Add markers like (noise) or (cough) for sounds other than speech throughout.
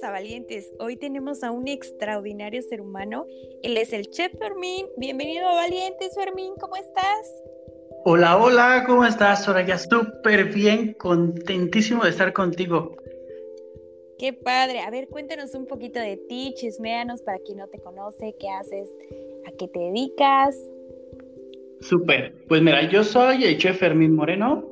bienvenidos a Valientes. Hoy tenemos a un extraordinario ser humano. Él es el Chef Fermín. Bienvenido a Valientes, Fermín, ¿cómo estás? Hola, hola, ¿cómo estás, Soraya? Súper bien, contentísimo de estar contigo. Qué padre. A ver, cuéntanos un poquito de ti, chismeanos para quien no te conoce, qué haces, a qué te dedicas. Súper. Pues mira, yo soy el Chef Fermín Moreno.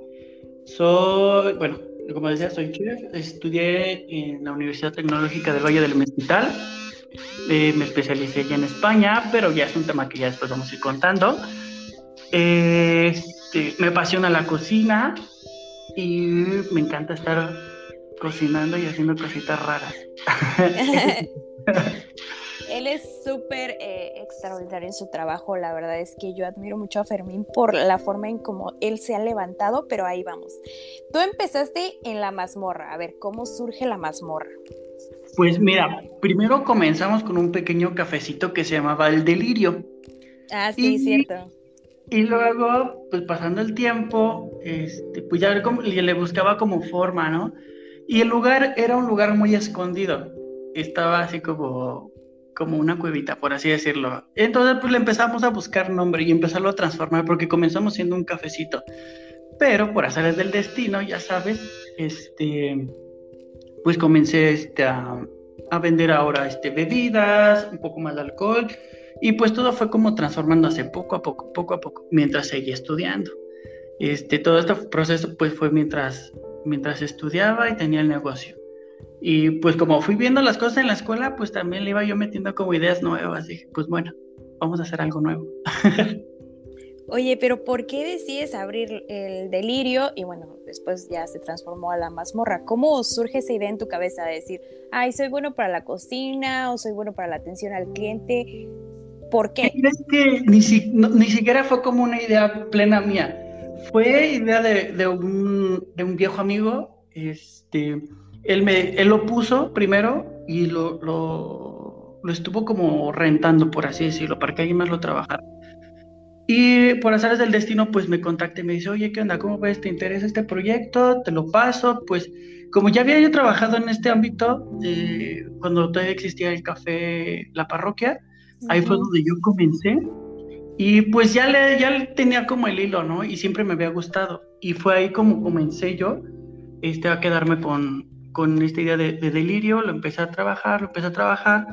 Soy, bueno, como decía, soy chef, estudié en la Universidad Tecnológica del Valle del Mezquital, eh, me especialicé ya en España, pero ya es un tema que ya después vamos a ir contando. Este, me apasiona la cocina y me encanta estar cocinando y haciendo cositas raras. (laughs) (laughs) (laughs) Él es súper eh, extraordinario en su trabajo, la verdad es que yo admiro mucho a Fermín por la forma en cómo él se ha levantado, pero ahí vamos. Tú empezaste en la mazmorra, a ver, ¿cómo surge la mazmorra? Pues mira, primero comenzamos con un pequeño cafecito que se llamaba El Delirio. Ah, sí, cierto. Y luego, pues pasando el tiempo, este, pues ya le buscaba como forma, ¿no? Y el lugar era un lugar muy escondido. Estaba así como como una cuevita, por así decirlo. Entonces, pues le empezamos a buscar nombre y empezarlo a transformar porque comenzamos siendo un cafecito. Pero por hacer del destino, ya sabes, este, pues comencé este, a, a, vender ahora este, bebidas, un poco más de alcohol, y pues todo fue como transformándose poco a poco, poco a poco, mientras seguía estudiando. Este, todo este proceso pues fue mientras, mientras estudiaba y tenía el negocio. Y pues como fui viendo las cosas en la escuela, pues también le iba yo metiendo como ideas nuevas. Dije, pues bueno, vamos a hacer algo nuevo. (laughs) Oye, pero ¿por qué decides abrir el delirio? Y bueno, después ya se transformó a la mazmorra. ¿Cómo surge esa idea en tu cabeza de decir, ay, soy bueno para la cocina o soy bueno para la atención al cliente? ¿Por qué? Es que ni, ni siquiera fue como una idea plena mía. Fue idea de, de, un, de un viejo amigo, este él, me, él lo puso primero y lo, lo, lo, estuvo como rentando, por así decirlo, para que alguien más lo trabajara. Y por azares del destino, pues me contacté y me dice, oye, ¿qué onda? ¿Cómo ves? ¿Te interesa este proyecto? Te lo paso. Pues como ya había yo trabajado en este ámbito, eh, cuando todavía existía el café La Parroquia, ahí fue donde yo comencé. Y pues ya, le, ya tenía como el hilo, ¿no? Y siempre me había gustado. Y fue ahí como comencé yo este, a quedarme con, con esta idea de, delirio, lo empecé a trabajar, lo empecé a trabajar.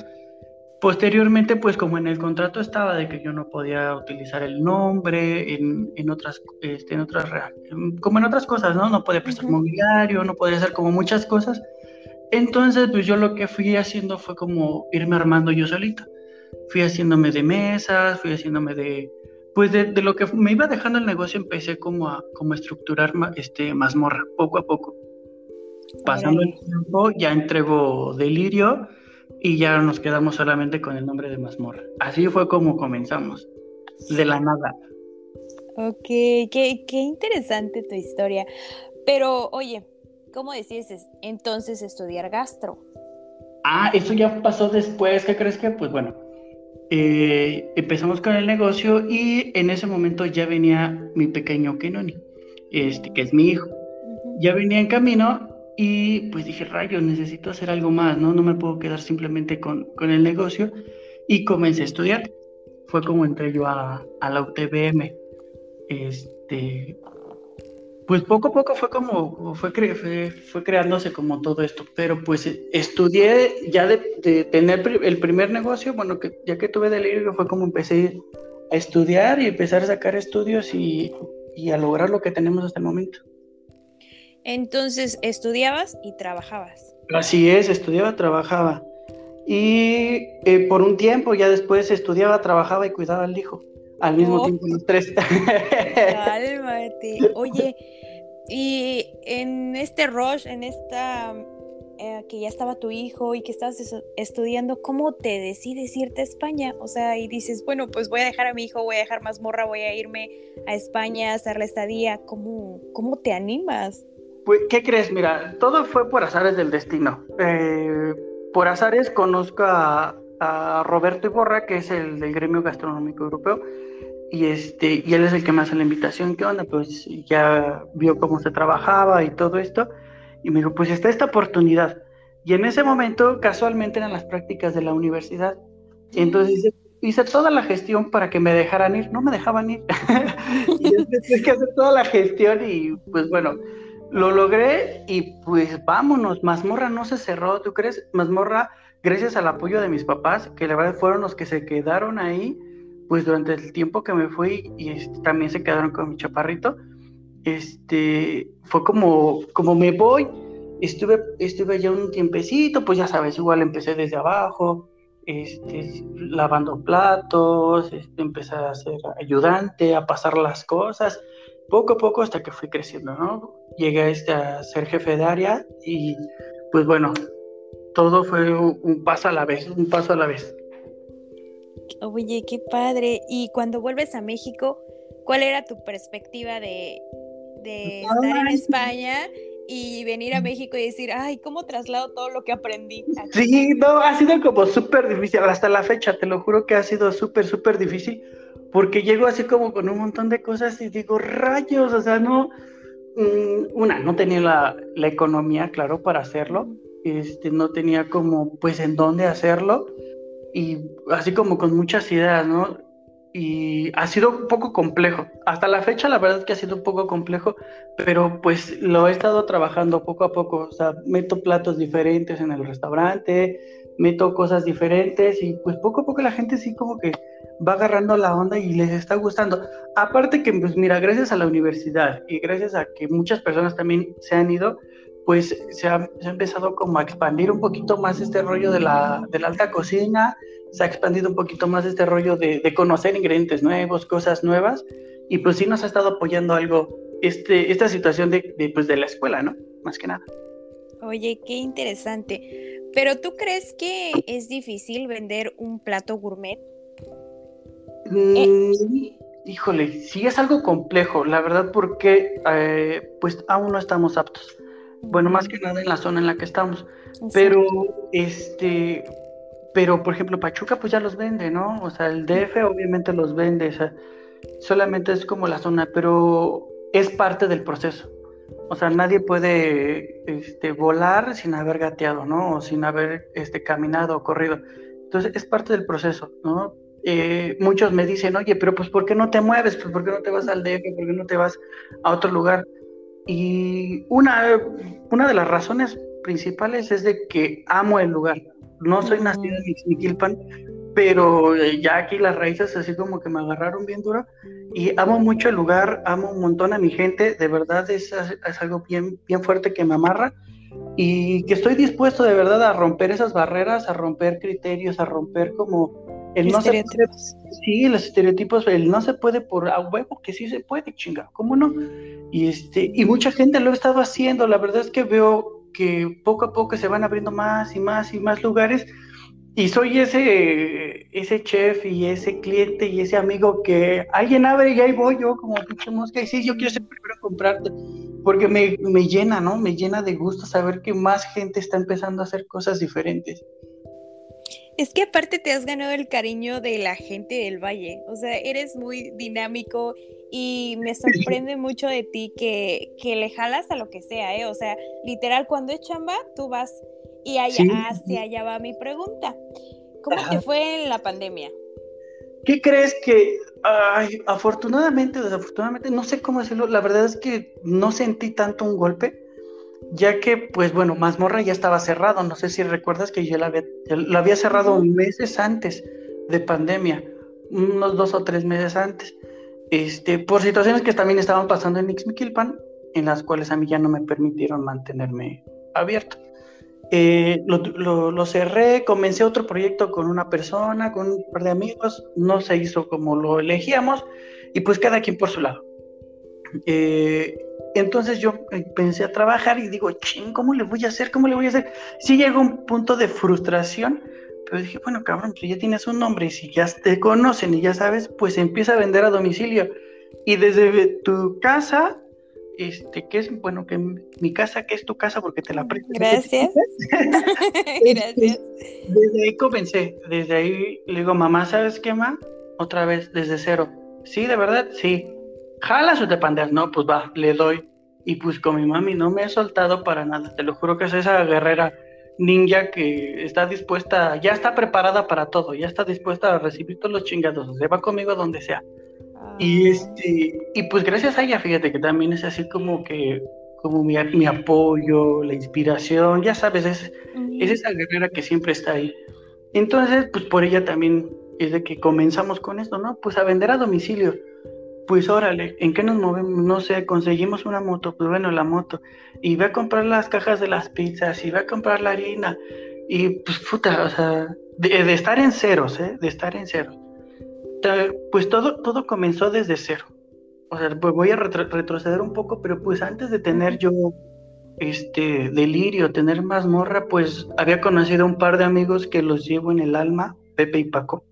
Posteriormente, pues como en el contrato estaba de que yo no podía utilizar el nombre en, en otras, este, en otras, como en otras cosas, ¿no? No podía prestar mobiliario, no podía hacer como muchas cosas. Entonces, pues yo lo que fui haciendo fue como irme armando yo solito. Fui haciéndome de mesas, fui haciéndome de, pues de, de, lo que me iba dejando el negocio empecé como a como estructurar este mazmorra poco a poco Pasando el tiempo, ya entregó Delirio y ya nos quedamos solamente con el nombre de Mazmorra. Así fue como comenzamos, de la nada. Ok, qué, qué interesante tu historia. Pero, oye, ¿cómo decides entonces estudiar gastro? Ah, eso ya pasó después, ¿qué crees que? Pues bueno, eh, empezamos con el negocio y en ese momento ya venía mi pequeño Kenoni, este, que es mi hijo. Ya venía en camino y pues dije, rayos, necesito hacer algo más, ¿no? No me puedo quedar simplemente con, con el negocio. Y comencé a estudiar. Fue como entré yo a, a la UTBM. Este, pues poco a poco fue como, fue, fue, fue, creándose como todo esto, pero pues estudié ya de, de, tener el primer negocio, bueno, que ya que tuve delirio fue como empecé a estudiar y empezar a sacar estudios y, y a lograr lo que tenemos hasta el momento. Entonces, estudiabas y trabajabas. Así es, estudiaba, trabajaba. Y eh, por un tiempo, ya después estudiaba, trabajaba y cuidaba al hijo. Al mismo oh. tiempo, los tres. (laughs) (laughs) Cálmate. Oye, y en este rush, en esta eh, que ya estaba tu hijo y que estabas estudiando, ¿cómo te decides irte a España? O sea, y dices, bueno, pues voy a dejar a mi hijo, voy a dejar morra, voy a irme a España a hacer la estadía. ¿Cómo, cómo te animas? Pues, ¿qué crees? Mira, todo fue por azares del destino. Eh, por azares conozco a, a Roberto Iborra, que es el del gremio gastronómico europeo, y este y él es el que me hace la invitación qué onda pues ya vio cómo se trabajaba y todo esto y me dijo pues está esta oportunidad y en ese momento casualmente eran las prácticas de la universidad. Y entonces hice, toda la gestión para que me dejaran ir. No me dejaban ir. (laughs) Y tuve que hacer toda la gestión y pues bueno lo logré y pues vámonos. Mazmorra no se cerró tú crees Mazmorra gracias al apoyo de mis papás que la verdad fueron los que se quedaron ahí pues durante el tiempo que me fui y este, también se quedaron con mi chaparrito, este, fue como, como me voy, estuve, estuve ya un tiempecito, pues ya sabes, igual empecé desde abajo, este, lavando platos, este, empecé a ser ayudante, a pasar las cosas, poco a poco hasta que fui creciendo, ¿no? Llegué este, a ser jefe de área y pues bueno, todo fue un paso a la vez, un paso a la vez. Oye, qué padre. Y cuando vuelves a México, ¿cuál era tu perspectiva de, estar en España y venir a México y decir, ay, ¿cómo traslado todo lo que aprendí? Sí, no, ha sido como súper difícil. Hasta la fecha, te lo juro que ha sido súper, súper difícil. Porque llego así como con un montón de cosas y digo, rayos, o sea, no. Mm, una, no tenía la, la economía, claro, para hacerlo. Este, no tenía como, pues, en dónde hacerlo y así como con muchas ideas, ¿no? Y ha sido un poco complejo. Hasta la fecha la verdad es que ha sido un poco complejo, pero pues lo he estado trabajando poco a poco. O sea, meto platos diferentes en el restaurante, meto cosas diferentes y pues poco a poco la gente sí como que va agarrando la onda y les está gustando. Aparte que pues mira, gracias a la universidad y gracias a que muchas personas también se han ido, pues se ha, empezado como a expandir un poquito más este rollo de la, de la alta cocina, se ha expandido un poquito más este rollo de, conocer ingredientes nuevos, cosas nuevas, y pues sí nos ha estado apoyando algo este, esta situación de, de, pues de la escuela, ¿no? Más que nada. Oye, qué interesante. Pero ¿tú crees que es difícil vender un plato gourmet? Mm, híjole, sí es algo complejo, la verdad, porque eh, pues aún no estamos aptos bueno, más que nada en la zona en la que estamos. Pero, este, pero por ejemplo, Pachuca pues ya los vende, ¿no? O sea, el DF obviamente los vende, o sea, solamente es como la zona, pero es parte del proceso. O sea, nadie puede este, volar sin haber gateado, ¿no? O sin haber este, caminado o corrido. Entonces, es parte del proceso, ¿no? Eh, muchos me dicen, oye, pero pues, ¿por qué no te mueves? Pues, ¿por qué no te vas al DF? ¿Por qué no te vas a otro lugar? Y una, una de las razones principales es de que amo el lugar. No soy nacido en Ixmiquilpan, pero ya aquí las raíces así como que me agarraron bien duro y amo mucho el lugar, amo un montón a mi gente, de verdad es, es algo bien, bien fuerte que me amarra y que estoy dispuesto de verdad a romper esas barreras, a romper criterios, a romper como el no se puede, sí, los estereotipos, el no se puede por a huevo, que sí se puede, chinga, ¿cómo no? Y este, y mucha gente lo ha estado haciendo, la verdad es que veo que poco a poco se van abriendo más y más y más lugares, y soy ese, ese chef y ese cliente y ese amigo que alguien abre y ahí voy yo como pinche mosca, y sí, yo quiero ser primero a comprarte, porque me, me llena, ¿no? Me llena de gusto saber que más gente está empezando a hacer cosas diferentes. Es que aparte te has ganado el cariño de la gente del valle, o sea, eres muy dinámico y me (laughs) sorprende mucho de ti que, que le jalas a lo que sea, ¿eh? O sea, literal, cuando es chamba, tú vas y allá, hacia allá va mi pregunta. ¿Cómo te fue en la pandemia? ¿Qué crees que, ay, afortunadamente o desafortunadamente, no sé cómo decirlo, la verdad es que no sentí tanto un golpe ya que, pues bueno, Mazmorra ya estaba cerrado, no sé si recuerdas que yo la había, lo había cerrado meses antes de pandemia, unos dos o tres meses antes, este, por situaciones que también estaban pasando en Ixmiquilpan, en las cuales a mí ya no me permitieron mantenerme abierto. Eh, lo, lo, cerré, comencé otro proyecto con una persona, con un par de amigos, no se hizo como lo elegíamos y pues cada quien por su lado. Eh, entonces yo pensé a trabajar y digo, ching, ¿cómo le voy a hacer? ¿Cómo le voy a hacer? Sí llegó un punto de frustración, pero dije, bueno, cabrón, tú ya tienes un nombre y si ya te conocen y ya sabes, pues empieza a vender a domicilio. Y desde tu casa, este, que es, bueno, que mi casa, que es tu casa porque te la presto. Gracias. (laughs) Gracias. Desde ahí comencé, desde ahí le digo, mamá, ¿sabes qué, ma? Otra vez, desde cero. Sí, de verdad, sí. ¿Jalas o te pandeas? No, pues va, le doy. Y pues con mi mami no me he soltado para nada. Te lo juro que es esa guerrera ninja que está dispuesta, ya está preparada para todo, ya está dispuesta a recibir todos los chingados. Se va conmigo donde sea. Y, ah. este, y pues gracias a ella, fíjate que también es así como que como mi, mi apoyo, la inspiración, ya sabes, es, es esa guerrera que siempre está ahí. Entonces, pues por ella también es de que comenzamos con esto, ¿no? Pues a vender a domicilio. Pues órale, ¿en qué nos movemos? No sé, conseguimos una moto, pues bueno, la moto. Y voy a comprar las cajas de las pizzas, y voy a comprar la harina. Y pues puta, o sea, de, estar en ceros, ¿eh? De estar en ceros. Pues todo, todo comenzó desde cero. O sea, pues voy a retroceder un poco, pero pues antes de tener yo este delirio, tener mazmorra, pues había conocido un par de amigos que los llevo en el alma, Pepe y Paco.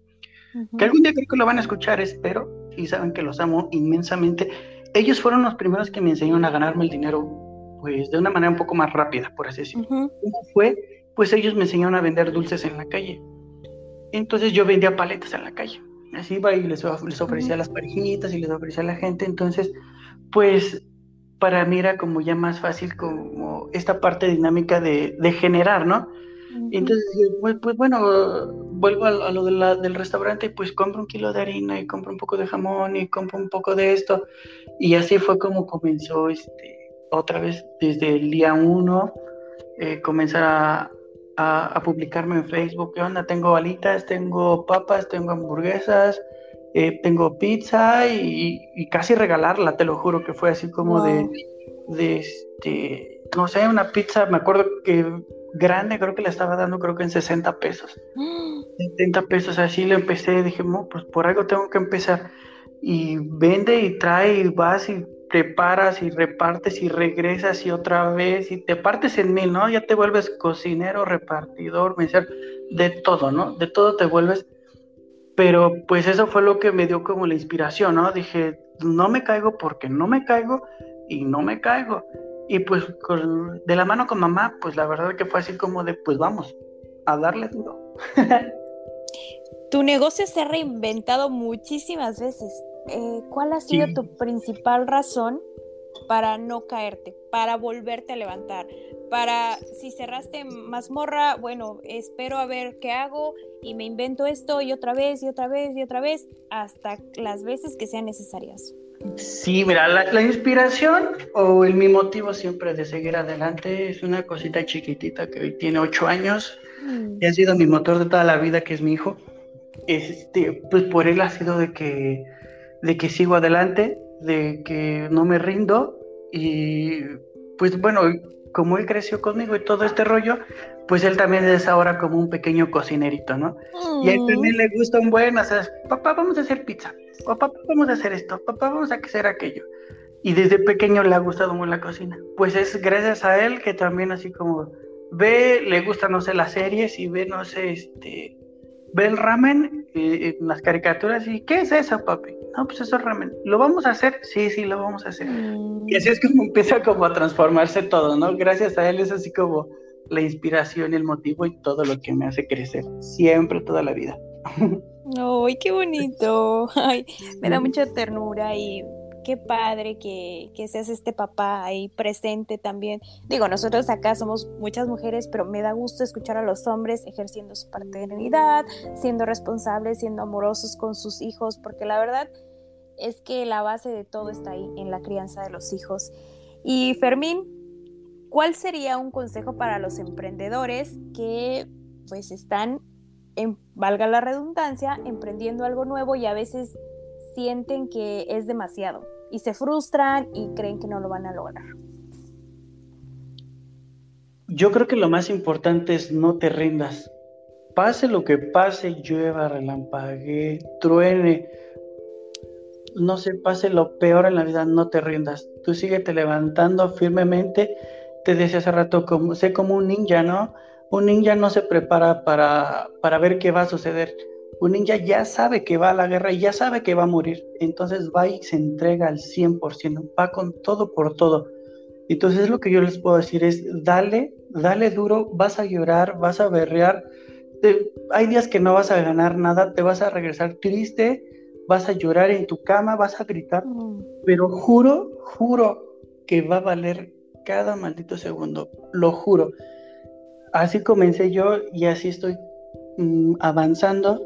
Que algún día creo que lo van a escuchar, espero, y saben que los amo inmensamente. Ellos fueron los primeros que me enseñaron a ganarme el dinero, pues de una manera un poco más rápida, por así decirlo. ¿Cómo fue? Pues ellos me enseñaron a vender dulces en la calle. Entonces yo vendía paletas en la calle. Así iba y les, les ofrecía a las parejitas y les ofrecía a la gente. Entonces, pues para mí era como ya más fácil como esta parte dinámica de, de generar, ¿no? Entonces, pues, pues, bueno, vuelvo a, lo del restaurante y pues compro un kilo de harina y compro un poco de jamón y compro un poco de esto. Y así fue como comenzó este, otra vez desde el día uno, eh, comenzar a, a, publicarme en Facebook. ¿Qué onda? Tengo alitas, tengo papas, tengo hamburguesas, eh, tengo pizza y, casi regalarla, te lo juro que fue así como de, de este, no sé, una pizza, me acuerdo que grande, creo que le estaba dando creo que en 60 pesos. (gasps) 70 pesos, así le empecé, dije, pues por algo tengo que empezar. Y vende y trae y vas y preparas y repartes y regresas y otra vez y te partes en mil, ¿no? Ya te vuelves cocinero, repartidor, de todo, ¿no? De todo te vuelves. Pero pues eso fue lo que me dio como la inspiración, ¿no? Dije, no me caigo porque no me caigo y no me caigo. Y pues de la mano con mamá, pues la verdad que fue así como de, pues vamos, a darle duro. tu negocio se ha reinventado muchísimas veces. Eh, ¿Cuál ha sido tu principal razón para no caerte, para volverte a levantar? Para, si cerraste mazmorra, bueno, espero a ver qué hago y me invento esto y otra vez y otra vez y otra vez hasta las veces que sean necesarias. Sí, mira, la, inspiración o el, mi motivo siempre de seguir adelante es una cosita chiquitita que hoy tiene ocho años mm. y ha sido mi motor de toda la vida, que es mi hijo. Este, pues por él ha sido de que, de que sigo adelante, de que no me rindo y pues bueno, como él creció conmigo y todo este rollo, pues él también es ahora como un pequeño cocinerito, ¿no? Y a él también le gusta un buen, o sea, papá, vamos a hacer pizza, papá, vamos a hacer esto, papá, vamos a hacer aquello. Y desde pequeño le ha gustado muy la cocina. Pues es gracias a él que también así como ve, le gusta, no sé, las series y ve, no sé, este, ve el ramen eh, en las caricaturas y ¿qué es eso, papi? No, pues eso es ramen. ¿Lo vamos a hacer? Sí, sí, lo vamos a hacer. Mm. Y así es como (laughs) empieza como a transformarse todo, ¿no? Gracias a él es así como la inspiración, el motivo y todo lo que me hace crecer, siempre, toda la vida. (laughs) ¡Ay, qué bonito! Ay, me da mucha ternura y qué padre que, seas este papá ahí presente también. Digo, nosotros acá somos muchas mujeres, pero me da gusto escuchar a los hombres ejerciendo su paternidad, siendo responsables, siendo amorosos con sus hijos, porque la verdad es que la base de todo está ahí, en la crianza de los hijos. Y Fermín, ¿cuál sería un consejo para los emprendedores que pues están, en, valga la redundancia, emprendiendo algo nuevo y a veces sienten que es demasiado y se frustran y creen que no lo van a lograr? Yo creo que lo más importante es no te rindas. Pase lo que pase, llueva, relampague, truene. no se pase lo peor en la vida, no te rindas. Tú síguete levantando firmemente. Te decía hace rato, sé como un ninja, ¿no? Un ninja no se prepara para, para ver qué va a suceder. Un ninja ya sabe que va a la guerra y ya sabe que va a morir. Entonces va y se entrega al 100%, va con todo por todo. Entonces lo que yo les puedo decir es, dale, dale duro, vas a llorar, vas a berrear. hay días que no vas a ganar nada, te vas a regresar triste, vas a llorar en tu cama, vas a gritar, mm. pero juro, juro que va a valer cada maldito segundo, lo juro. Así comencé yo y así estoy mm, avanzando.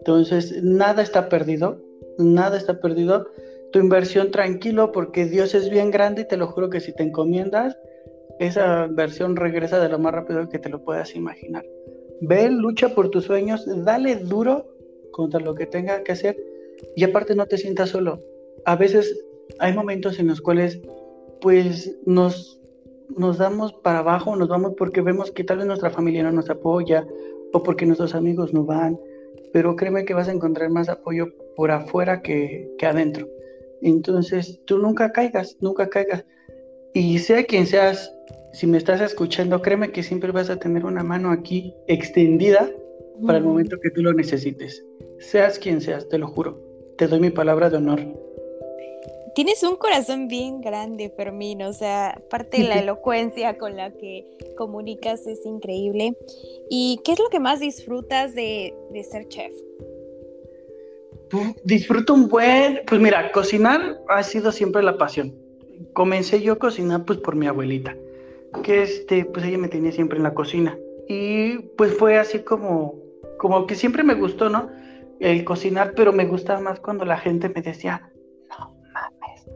Entonces, nada está perdido, nada está perdido. Tu inversión tranquilo porque Dios es bien grande y te lo juro que si te encomiendas, esa inversión regresa de lo más rápido que te lo puedas imaginar. Ve, lucha por tus sueños, dale duro contra lo que tenga que hacer y aparte no te sientas solo. A veces hay momentos en los cuales pues nos, nos damos para abajo, nos vamos porque vemos que tal vez nuestra familia no nos apoya o porque nuestros amigos no van, pero créeme que vas a encontrar más apoyo por afuera que, que adentro. Entonces, tú nunca caigas, nunca caigas. Y sea quien seas, si me estás escuchando, créeme que siempre vas a tener una mano aquí extendida para el momento que tú lo necesites. Seas quien seas, te lo juro. Te doy mi palabra de honor. Tienes un corazón bien grande, Fermín. O sea, parte de la (laughs) elocuencia con la que comunicas es increíble. ¿Y qué es lo que más disfrutas de, ser chef? disfruto un buen, pues mira, cocinar ha sido siempre la pasión. Comencé yo a cocinar pues por mi abuelita, que este, pues ella me tenía siempre en la cocina. Y pues fue así como, como que siempre me gustó, ¿no? el cocinar, pero me gustaba más cuando la gente me decía, no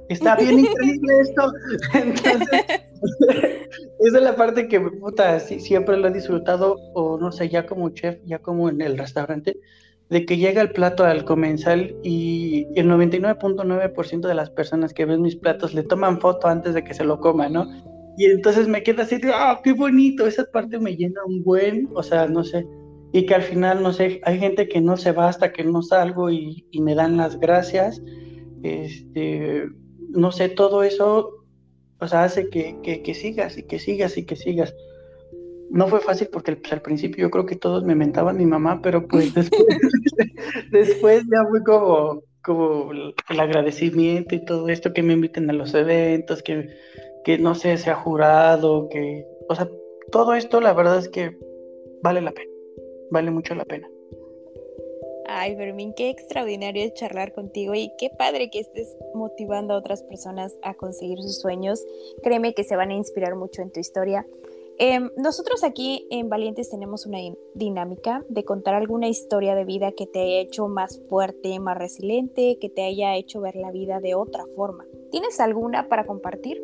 está bien increíble esto. (laughs) Entonces, (laughs) esa es la parte que, puta, sí, siempre lo he disfrutado, o no sé, ya como chef, ya como en el restaurante, de que llega el plato al comensal y el 99.9% de las personas que ven mis platos le toman foto antes de que se lo coman, ¿no? Y entonces me queda así, ah, qué bonito, esa parte me llena un buen, o sea, no sé, y que al final, no sé, hay gente que no se va hasta que no salgo y, me dan las gracias. Este, no sé, todo eso, o sea, hace que, que, sigas y que sigas y que sigas. No fue fácil porque pues, al principio yo creo que todos me mentaban mi mamá, pero pues (laughs) después, después ya fue como, como el agradecimiento y todo esto, que me inviten a los eventos, que, que no sé, sea jurado, que, o sea, todo esto la verdad es que vale la pena vale mucho la pena. Ay, Fermín, qué extraordinario charlar contigo y qué padre que estés motivando a otras personas a conseguir sus sueños. Créeme que se van a inspirar mucho en tu historia. Em, nosotros aquí en Valientes tenemos una dinámica de contar alguna historia de vida que te haya hecho más fuerte, más resiliente, que te haya hecho ver la vida de otra forma. ¿Tienes alguna para compartir?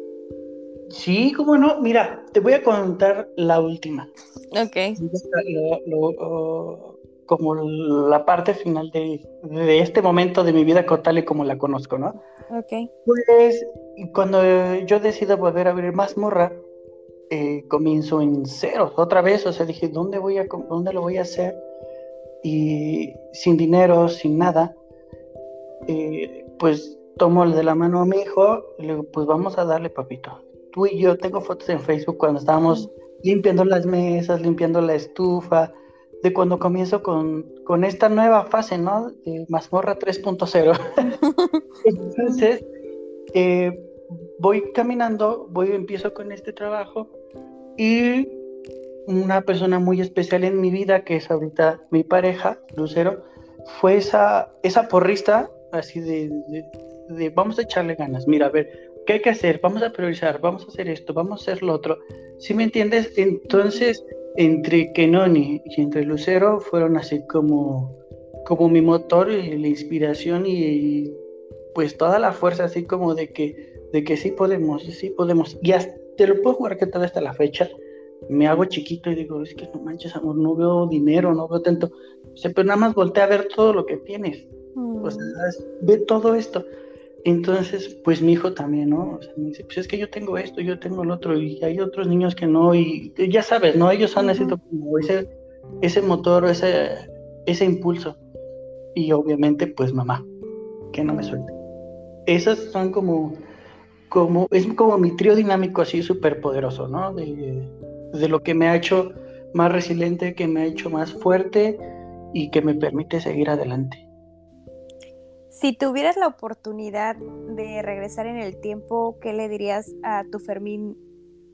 Sí, cómo no. Mira, te voy a contar la última. Ok. Como la parte final de, este momento de mi vida tal y como la conozco, ¿no? Ok. Pues cuando yo decido volver a abrir mazmorra, eh, comienzo en cero otra vez. O sea, dije, ¿dónde, voy a, ¿dónde lo voy a hacer? Y sin dinero, sin nada, eh, pues tomo de la mano a mi hijo y le digo, pues vamos a darle, papito tú y yo tengo fotos en Facebook cuando estábamos limpiando las mesas, limpiando la estufa, de cuando comienzo con, con esta nueva fase, ¿no? De mazmorra 3.0. (laughs) Entonces, eh, voy caminando, voy, empiezo con este trabajo y una persona muy especial en mi vida, que es ahorita mi pareja, Lucero, fue esa, esa porrista así de, de vamos a echarle ganas. Mira, a ver, ¿qué hay que hacer? Vamos a priorizar, vamos a hacer esto, vamos a hacer lo otro. ¿Sí me entiendes? Entonces, entre Kenoni y entre Lucero fueron así como, como mi motor y la inspiración y, pues toda la fuerza así como de que, de que sí podemos, sí podemos. Y hasta, te lo puedo jugar que tal hasta la fecha me hago chiquito y digo, es que no manches, amor, no veo dinero, no veo tanto. O sea, pero nada más voltea a ver todo lo que tienes. O sea, mm. ve todo esto. Entonces, pues mi hijo también, ¿no? O sea, me dice, pues es que yo tengo esto, yo tengo el otro, y hay otros niños que no, y ya sabes, ¿no? Ellos han necesitado como ese, ese motor, ese, ese impulso. Y obviamente, pues mamá, que no me suelte. esas son como, como, es como mi trío dinámico así súper poderoso, ¿no? De, de lo que me ha hecho más resiliente, que me ha hecho más fuerte y que me permite seguir adelante. Si tuvieras la oportunidad de regresar en el tiempo, ¿qué le dirías a tu Fermín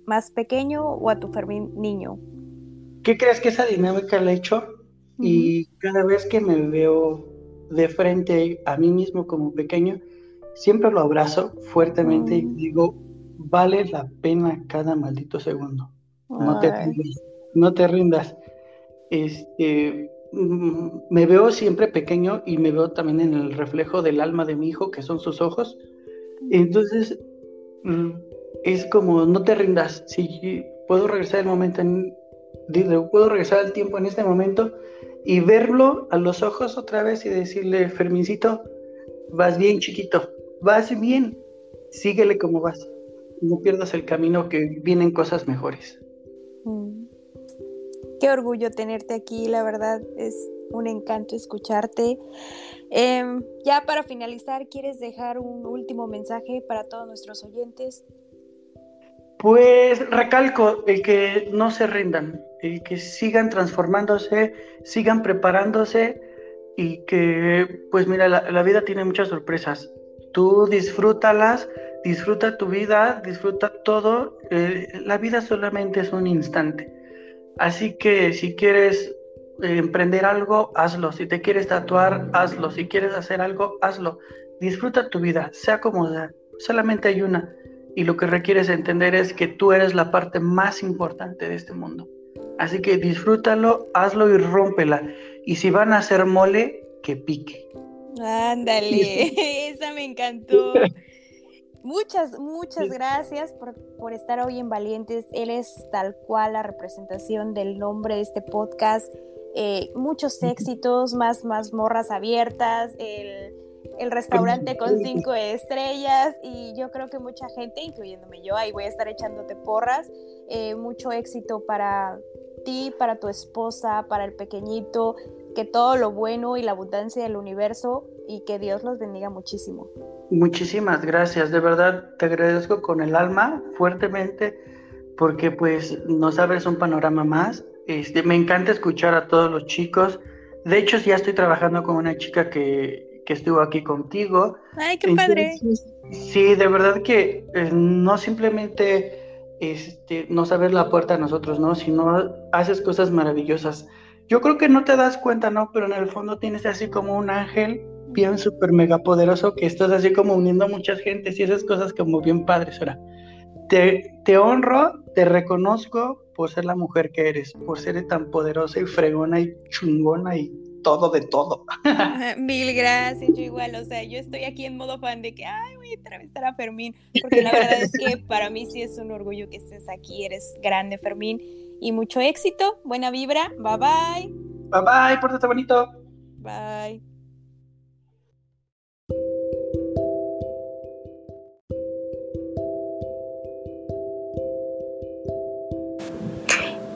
más pequeño o a tu Fermín niño? ¿Qué crees que esa dinámica la he hecho? Y cada vez que me veo de frente a mí mismo como pequeño, siempre lo abrazo fuertemente y mm. digo, vale la pena cada maldito segundo. No te, rindas, no te rindas. Este, me veo siempre pequeño y me veo también en el reflejo del alma de mi hijo, que son sus ojos. Entonces, mm, es como, no te rindas. Si puedo regresar el momento, en, puedo regresar al tiempo en este momento y verlo a los ojos otra vez y decirle, Fermincito, vas bien chiquito, vas bien, síguele como vas. No pierdas el camino que vienen cosas mejores. Mm. Qué orgullo tenerte aquí, la verdad es un encanto escucharte. Em, ya para finalizar, ¿quieres dejar un último mensaje para todos nuestros oyentes? Pues recalco el que no se rindan, el que sigan transformándose, sigan preparándose y que, pues mira, la vida tiene muchas sorpresas. Tú disfrútalas, disfruta tu vida, disfruta todo. Eh, la vida solamente es un instante. Así que si quieres eh, emprender algo, hazlo. Si te quieres tatuar, hazlo. Si quieres hacer algo, hazlo. Disfruta tu vida, sea como sea. Solamente hay una. Y lo que requieres entender es que tú eres la parte más importante de este mundo. Así que disfrútalo, hazlo y rómpela. Y si van a hacer mole, que pique. Ándale, (laughs) esa me encantó. Muchas, muchas gracias por, estar hoy en Valientes. Él es tal cual la representación del nombre de este podcast. Eh, muchos éxitos, más, más morras abiertas, el, restaurante con cinco estrellas y yo creo que mucha gente, incluyéndome yo, ahí voy a estar echándote porras. Eh, mucho éxito para ti, para tu esposa, para el pequeñito, que todo lo bueno y la abundancia del universo y que Dios los bendiga muchísimo. Muchísimas gracias, de verdad te agradezco con el alma fuertemente porque pues nos abres un panorama más. Este, me encanta escuchar a todos los chicos. De hecho, ya estoy trabajando con una chica que, que estuvo aquí contigo. Ay, qué padre. Sí, de verdad que eh, no simplemente este, nos abres la puerta a nosotros, ¿no? Sino haces cosas maravillosas. Yo creo que no te das cuenta, ¿no? Pero en el fondo tienes así como un ángel bien súper mega poderoso que estás así como uniendo a muchas gentes y esas cosas como bien padres. Ahora, te, te honro, te reconozco por ser la mujer que eres, por ser tan poderosa y fregona y chungona y todo de todo. (laughs) Mil gracias, yo igual, o sea, yo estoy aquí en modo fan de que, ay, voy a entrevistar a Fermín, porque la verdad es que (laughs) para mí sí es un orgullo que estés aquí, eres grande, Fermín, y mucho éxito, buena vibra, bye bye. Bye bye, pórtate bonito. Bye.